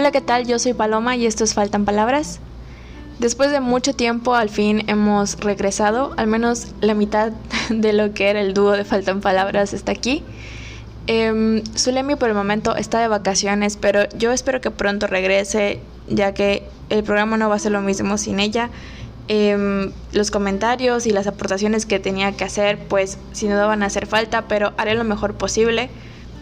Hola, ¿qué tal? Yo soy Paloma y esto es Faltan Palabras. Después de mucho tiempo, al fin hemos regresado, al menos la mitad de lo que era el dúo de Faltan Palabras está aquí. Eh, Zulemi por el momento está de vacaciones, pero yo espero que pronto regrese, ya que el programa no va a ser lo mismo sin ella. Em, los comentarios y las aportaciones que tenía que hacer, pues sin duda van a hacer falta, pero haré lo mejor posible.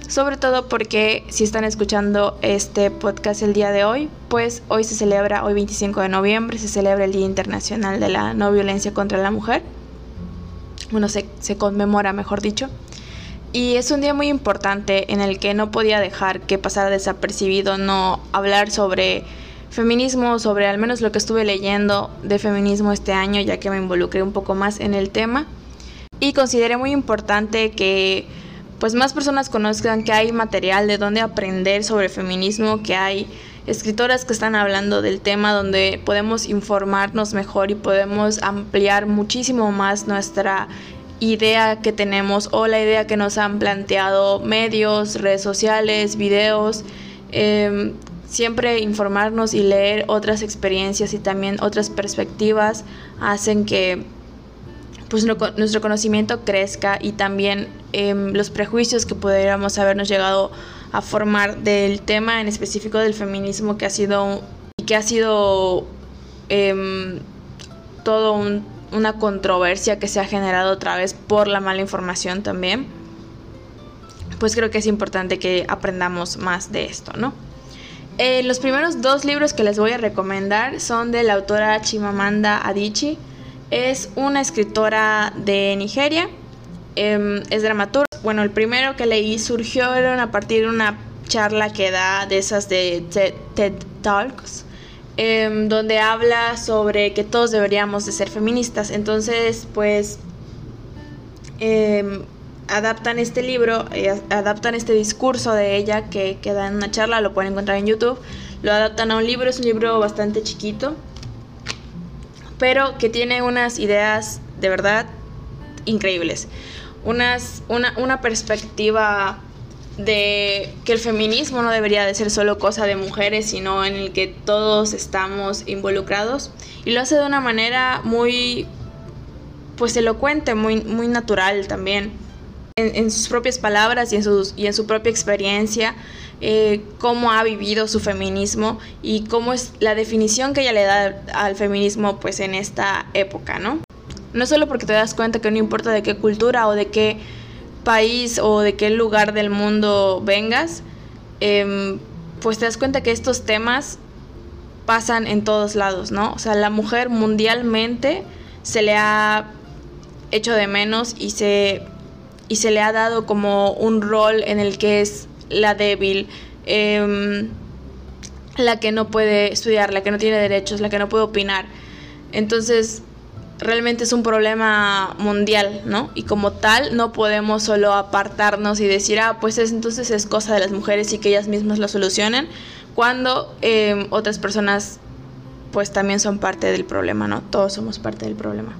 Sobre todo porque si están escuchando este podcast el día de hoy, pues hoy se celebra, hoy 25 de noviembre, se celebra el Día Internacional de la No Violencia contra la Mujer. Bueno, se, se conmemora, mejor dicho. Y es un día muy importante en el que no podía dejar que pasara desapercibido no hablar sobre feminismo, sobre al menos lo que estuve leyendo de feminismo este año, ya que me involucré un poco más en el tema. Y consideré muy importante que pues más personas conozcan que hay material de donde aprender sobre feminismo, que hay escritoras que están hablando del tema donde podemos informarnos mejor y podemos ampliar muchísimo más nuestra idea que tenemos o la idea que nos han planteado medios, redes sociales, videos. Eh, siempre informarnos y leer otras experiencias y también otras perspectivas hacen que pues nuestro conocimiento crezca y también eh, los prejuicios que pudiéramos habernos llegado a formar del tema en específico del feminismo que ha sido que ha sido eh, todo un, una controversia que se ha generado otra vez por la mala información también pues creo que es importante que aprendamos más de esto, ¿no? Eh, los primeros dos libros que les voy a recomendar son de la autora Chimamanda Adichie. Es una escritora de Nigeria, eh, es dramaturga. Bueno, el primero que leí surgió a partir de una charla que da de esas de TED, Talks, eh, donde habla sobre que todos deberíamos de ser feministas. Entonces, pues em, adaptan este libro, eh, adaptan este discurso de ella que, queda en una charla, lo pueden encontrar en YouTube, lo adaptan a un libro, es un libro bastante chiquito, pero que tiene unas ideas de verdad increíbles, unas, una, una perspectiva de que el feminismo no debería de ser solo cosa de mujeres, sino en el que todos estamos involucrados. Y lo hace de una manera muy pues elocuente, muy, muy natural también. En, sus propias palabras y en, sus, y en su propia experiencia eh, cómo ha vivido su feminismo y cómo es la definición que ella le da al feminismo pues en esta época, ¿no? No solo porque te das cuenta que no importa de qué cultura o de qué país o de qué lugar del mundo vengas, eh, pues te das cuenta que estos temas pasan en todos lados, ¿no? O sea, la mujer mundialmente se le ha hecho de menos y se y se le ha dado como un rol en el que es la débil, eh, la que no puede estudiar, la que no tiene derechos, la que no puede opinar. Entonces, realmente es un problema mundial, ¿no? Y como tal, no podemos solo apartarnos y decir, ah, pues es, entonces es cosa de las mujeres y que ellas mismas lo solucionen, cuando eh, otras personas, pues también son parte del problema, ¿no? Todos somos parte del problema.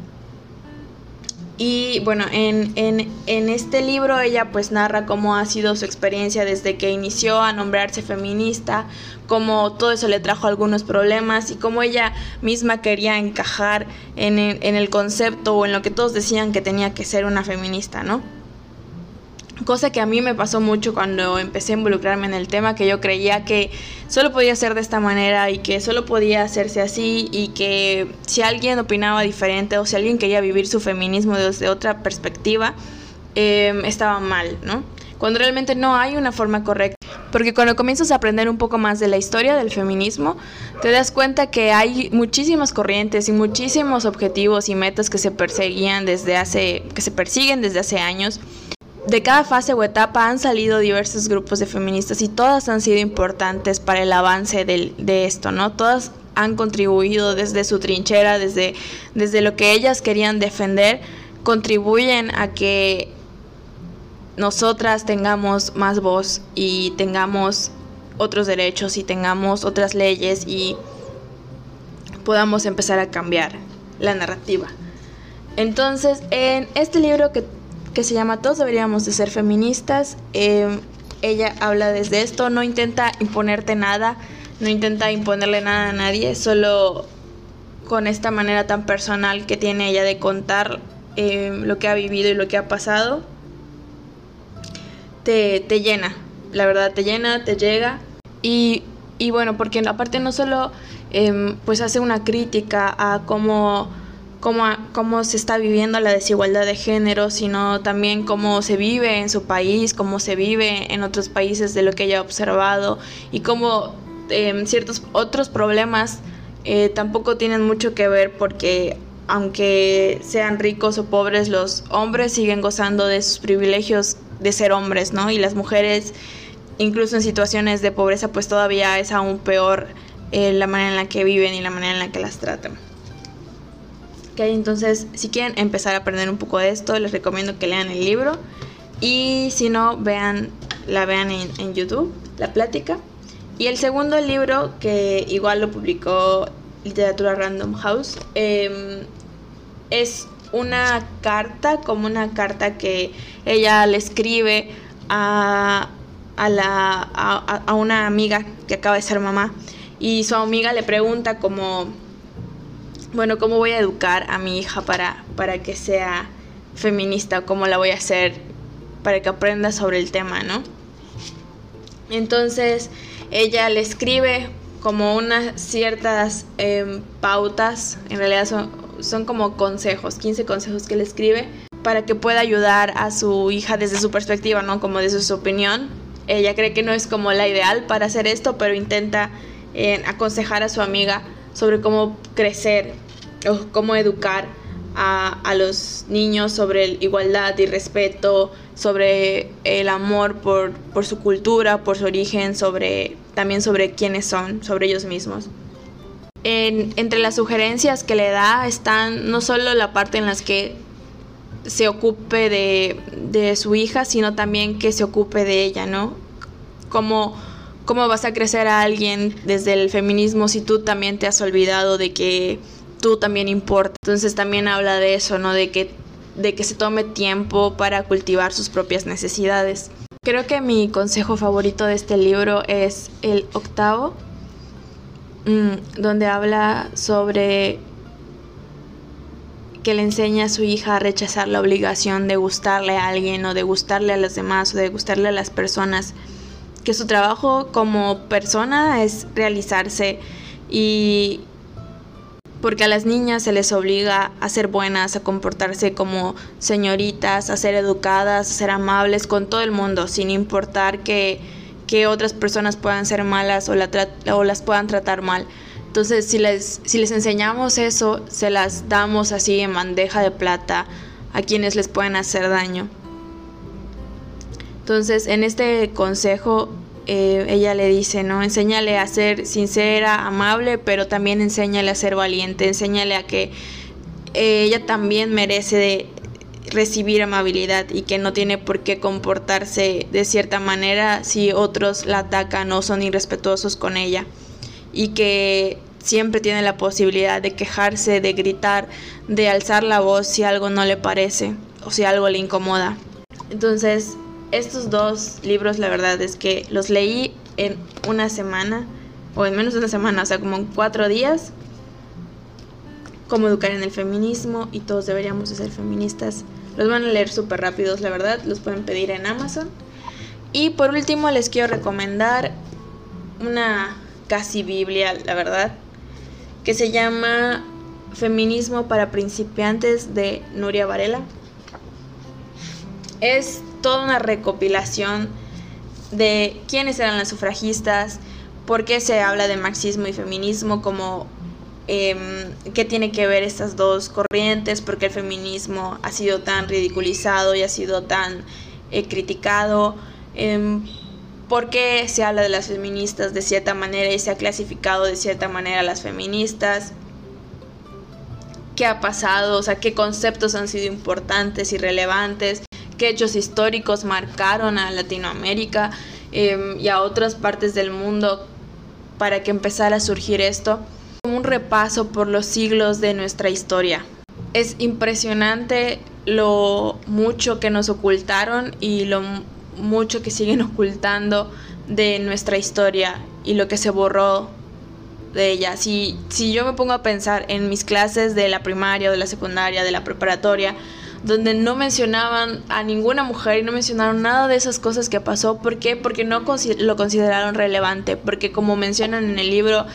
Y bueno, en, en, en, este libro ella pues narra cómo ha sido su experiencia desde que inició a nombrarse feminista, cómo todo eso le trajo algunos problemas y cómo ella misma quería encajar en en el concepto o en lo que todos decían que tenía que ser una feminista, ¿no? Cosa que a mí me pasó mucho cuando empecé a involucrarme en el tema, que yo creía que solo podía ser de esta manera y que solo podía hacerse así y que si alguien opinaba diferente o si alguien quería vivir su feminismo desde otra perspectiva, eh, estaba mal, ¿no? Cuando realmente no hay una forma correcta. Porque cuando comienzas a aprender un poco más de la historia del feminismo, te das cuenta que hay muchísimas corrientes y muchísimos objetivos y metas que se perseguían desde hace, que se persiguen desde hace años de cada fase o etapa han salido diversos grupos de feministas y todas han sido importantes para el avance de esto, ¿no? Todas han contribuido desde su trinchera, desde, desde lo que ellas querían defender, contribuyen a que nosotras tengamos más voz y tengamos otros derechos y tengamos otras leyes y podamos empezar a cambiar la narrativa. Entonces, en este libro que que se llama Todos deberíamos de ser feministas. Eh, ella habla desde esto, no intenta imponerte nada, no intenta imponerle nada a nadie, solo con esta manera tan personal que tiene ella de contar eh, lo que ha vivido y lo que ha pasado, te, te llena, la verdad te llena, te llega. Y, y bueno, porque aparte no solo em, pues hace una crítica a cómo, cómo, cómo se está viviendo la desigualdad de género, sino también cómo se vive en su país, cómo se vive en otros países de lo que ella ha observado y cómo em, ciertos otros problemas eh, tampoco tienen mucho que ver porque aunque sean ricos o pobres, los hombres siguen gozando de sus privilegios de ser hombres, ¿no? Y las mujeres, incluso en situaciones de pobreza, pues todavía es aún peor eh, la manera en la que viven y la manera en la que las tratan. Ok, entonces, si quieren empezar a aprender un poco de esto, les recomiendo que lean el libro. Y si no, vean, la vean en, en YouTube, la plática. Y el segundo libro, que igual lo publicó Literatura Random House, eh, es una carta, como una carta que ella le escribe a, a, la, a, a, una amiga que acaba de ser mamá. Y su amiga le pregunta como, bueno, ¿cómo voy a educar a mi hija para, para que sea feminista? ¿Cómo la voy a hacer para que aprenda sobre el tema, no? Entonces ella le escribe como unas ciertas eh, pautas, en realidad son, son como consejos, 15 consejos que le escribe para que pueda ayudar a su hija desde su perspectiva, ¿no? Como desde su opinión. Ella cree que no es como la ideal para hacer esto, pero intenta eh, aconsejar a su amiga sobre cómo crecer o cómo educar a, a, los niños sobre igualdad y respeto, sobre el amor por, por su cultura, por su origen, sobre, también sobre quiénes son, sobre ellos mismos. En, entre las sugerencias que le da están no solo la parte en las que se ocupe de, de su hija, sino también que se ocupe de ella, ¿no? Cómo, cómo vas a crecer a alguien desde el feminismo si tú también te has olvidado de que tú también importas. Entonces también habla de eso, ¿no? De que, de que se tome tiempo para cultivar sus propias necesidades. Creo que mi consejo favorito de este libro es el octavo, Mm, donde habla sobre que le enseña a su hija a rechazar la obligación de gustarle a alguien o de gustarle a los demás o de gustarle a las personas, que su trabajo como persona es realizarse y porque a las niñas se les obliga a ser buenas, a comportarse como señoritas, a ser educadas, a ser amables con todo el mundo, sin importar que que otras personas puedan ser malas o, la o las puedan tratar mal. Entonces, si les, si les enseñamos eso, se las damos así en bandeja de plata a quienes les pueden hacer daño. Entonces, en este consejo, eh, ella le dice, ¿no? Enséñale a ser sincera, amable, pero también enséñale a ser valiente, enséñale a que eh, ella también merece recibir amabilidad y que no tiene por qué comportarse de cierta manera si otros la atacan o son irrespetuosos con ella y que siempre tiene la posibilidad de quejarse, de gritar, de alzar la voz si algo no le parece o si algo le incomoda. Entonces, estos dos libros la verdad es que los leí en una semana o en menos de una semana, o sea, como en cuatro días. Cómo educar en el feminismo y todos deberíamos de ser feministas. Los van a leer súper rápidos, la verdad. Los pueden pedir en Amazon. Y por último les quiero recomendar una casi Biblia, la verdad, que se llama Feminismo para principiantes de Nuria Varela. Es toda una recopilación de quiénes eran las sufragistas, por qué se habla de marxismo y feminismo como eh, qué tiene que ver estas dos corrientes, porque el feminismo ha sido tan ridiculizado y ha sido tan eh, criticado, eh, por qué se habla de las feministas de cierta manera y se ha clasificado de cierta manera a las feministas, qué ha pasado, o sea, qué conceptos han sido importantes y relevantes, qué hechos históricos marcaron a Latinoamérica em, y a otras partes del mundo para que empezara a surgir esto un repaso por los siglos de nuestra historia. Es impresionante lo mucho que nos ocultaron y lo mucho que siguen ocultando de nuestra historia y lo que se borró de ella. Si, si yo me pongo a pensar en mis clases de la primaria, de la secundaria, de la preparatoria, donde no mencionaban a ninguna mujer y no mencionaron nada de esas cosas que pasó. ¿Por qué? Porque no lo consideraron relevante, porque como mencionan en el libro,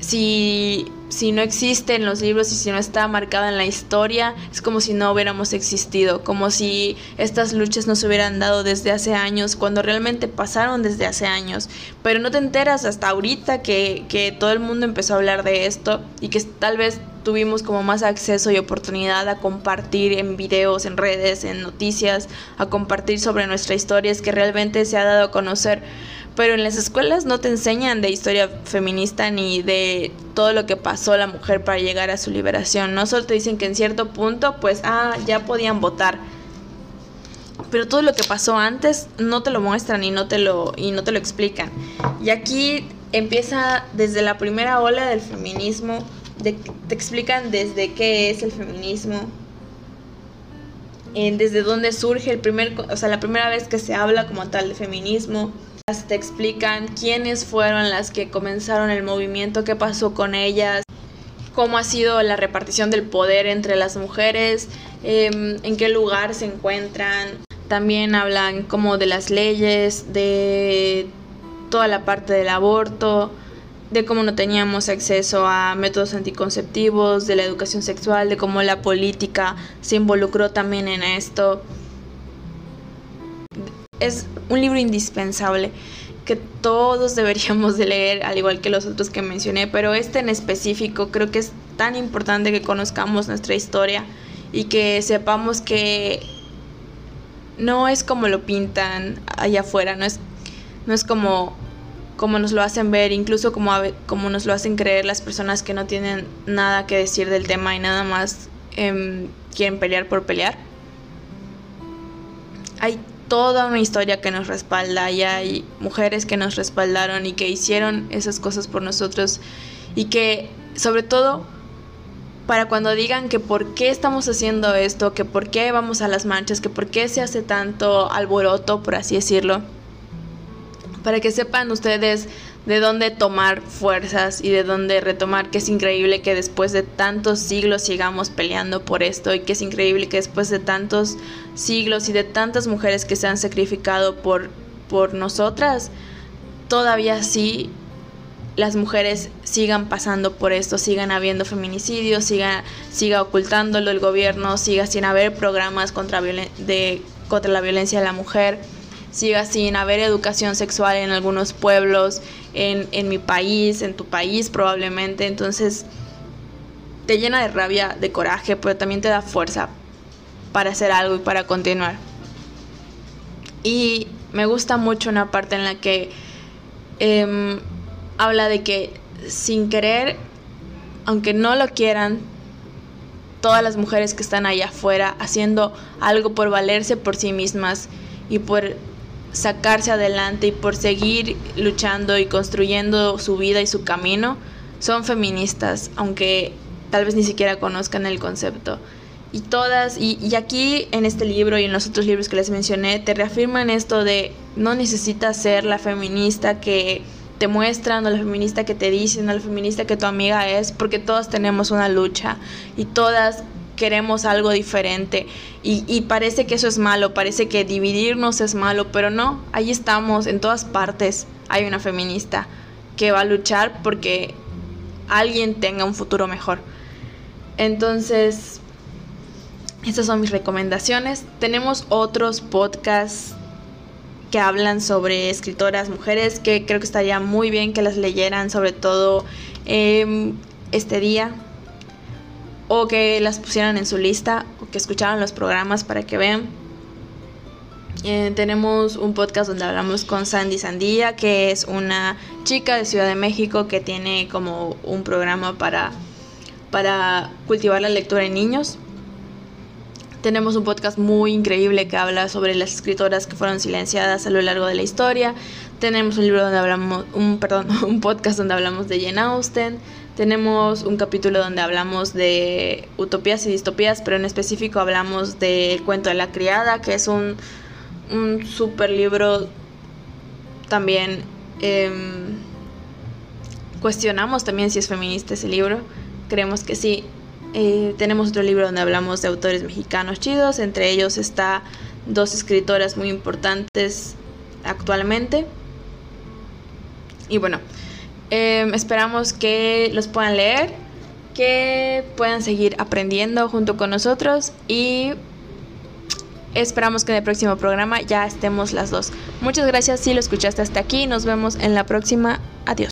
si, si no existe en los libros y si no está marcada en la historia, es como si no hubiéramos existido, como si estas luchas no se hubieran dado desde hace años, cuando realmente pasaron desde hace años. Pero no te enteras hasta ahorita que, que todo el mundo empezó a hablar de esto y que tal vez tuvimos como más acceso y oportunidad a compartir en videos, en redes, en noticias, a compartir sobre nuestra historia, es que realmente se ha dado a conocer pero en las escuelas no te enseñan de historia feminista ni de todo lo que pasó la mujer para llegar a su liberación. No solo te dicen que en cierto punto, pues, ah, ya podían votar. Pero todo lo que pasó antes no te lo muestran y no te lo, y no te lo explican. Y aquí empieza desde la primera ola del feminismo, te explican desde qué es el feminismo, desde dónde surge el primer, o sea, la primera vez que se habla como tal de feminismo, te explican quiénes fueron las que comenzaron el movimiento, qué pasó con ellas, cómo ha sido la repartición del poder entre las mujeres, em, en qué lugar se encuentran. También hablan como de las leyes, de toda la parte del aborto, de cómo no teníamos acceso a métodos anticonceptivos, de la educación sexual, de cómo la política se involucró también en esto. Es un libro indispensable que todos deberíamos de leer, al igual que los otros que mencioné, pero este en específico creo que es tan importante que conozcamos nuestra historia y que sepamos que no es como lo pintan allá afuera, no es, no es como, como nos lo hacen ver, incluso como, como nos lo hacen creer las personas que no tienen nada que decir del tema y nada más em, quieren pelear por pelear. Hay toda una historia que nos respalda y hay mujeres que nos respaldaron y que hicieron esas cosas por nosotros y que sobre todo para cuando digan que por qué estamos haciendo esto, que por qué vamos a las manchas, que por qué se hace tanto alboroto, por así decirlo, para que sepan ustedes de dónde tomar fuerzas y de dónde retomar, que es increíble que después de tantos siglos sigamos peleando por esto y que es increíble que después de tantos siglos y de tantas mujeres que se han sacrificado por, por nosotras, todavía sí las mujeres sigan pasando por esto, sigan habiendo feminicidios, siga, siga ocultándolo el gobierno, siga sin haber programas contra, de, contra la violencia de la mujer siga sin haber educación sexual en algunos pueblos, en, en mi país, en tu país probablemente. Entonces te llena de rabia, de coraje, pero también te da fuerza para hacer algo y para continuar. Y me gusta mucho una parte en la que em, habla de que sin querer, aunque no lo quieran, todas las mujeres que están allá afuera haciendo algo por valerse por sí mismas y por sacarse adelante y por seguir luchando y construyendo su vida y su camino, son feministas, aunque tal vez ni siquiera conozcan el concepto. Y todas, y, aquí en este libro y en los otros libros que les mencioné, te reafirman esto de no necesitas ser la feminista que te muestran o la feminista que te dicen o la feminista que tu amiga es, porque todas tenemos una lucha y todas queremos algo diferente y, parece que eso es malo, parece que dividirnos es malo, pero no, ahí estamos, en todas partes hay una feminista que va a luchar porque alguien tenga un futuro mejor. Entonces, estas son mis recomendaciones. Tenemos otros podcasts que hablan sobre escritoras mujeres que creo que estaría muy bien que las leyeran, sobre todo em, este día, o que las pusieran en su lista o que escucharan los programas para que vean. Eh, tenemos un podcast donde hablamos con Sandy Sandía, que es una chica de Ciudad de México que tiene como un programa para, para cultivar la lectura en niños. Tenemos un podcast muy increíble que habla sobre las escritoras que fueron silenciadas a lo largo de la historia. Tenemos un libro donde hablamos, un perdón, un podcast donde hablamos de Jane Austen. Tenemos un capítulo donde hablamos de utopías y distopías, pero en específico hablamos del cuento de la criada, que es un, un super libro también Em, cuestionamos también si es feminista ese libro. Creemos que sí. Eh, tenemos otro libro donde hablamos de autores mexicanos chidos. Entre ellos está dos escritoras muy importantes actualmente. Y bueno, em, esperamos que los puedan leer, que puedan seguir aprendiendo junto con nosotros y esperamos que en el próximo programa ya estemos las dos. Muchas gracias si lo escuchaste hasta aquí. Nos vemos en la próxima. Adiós.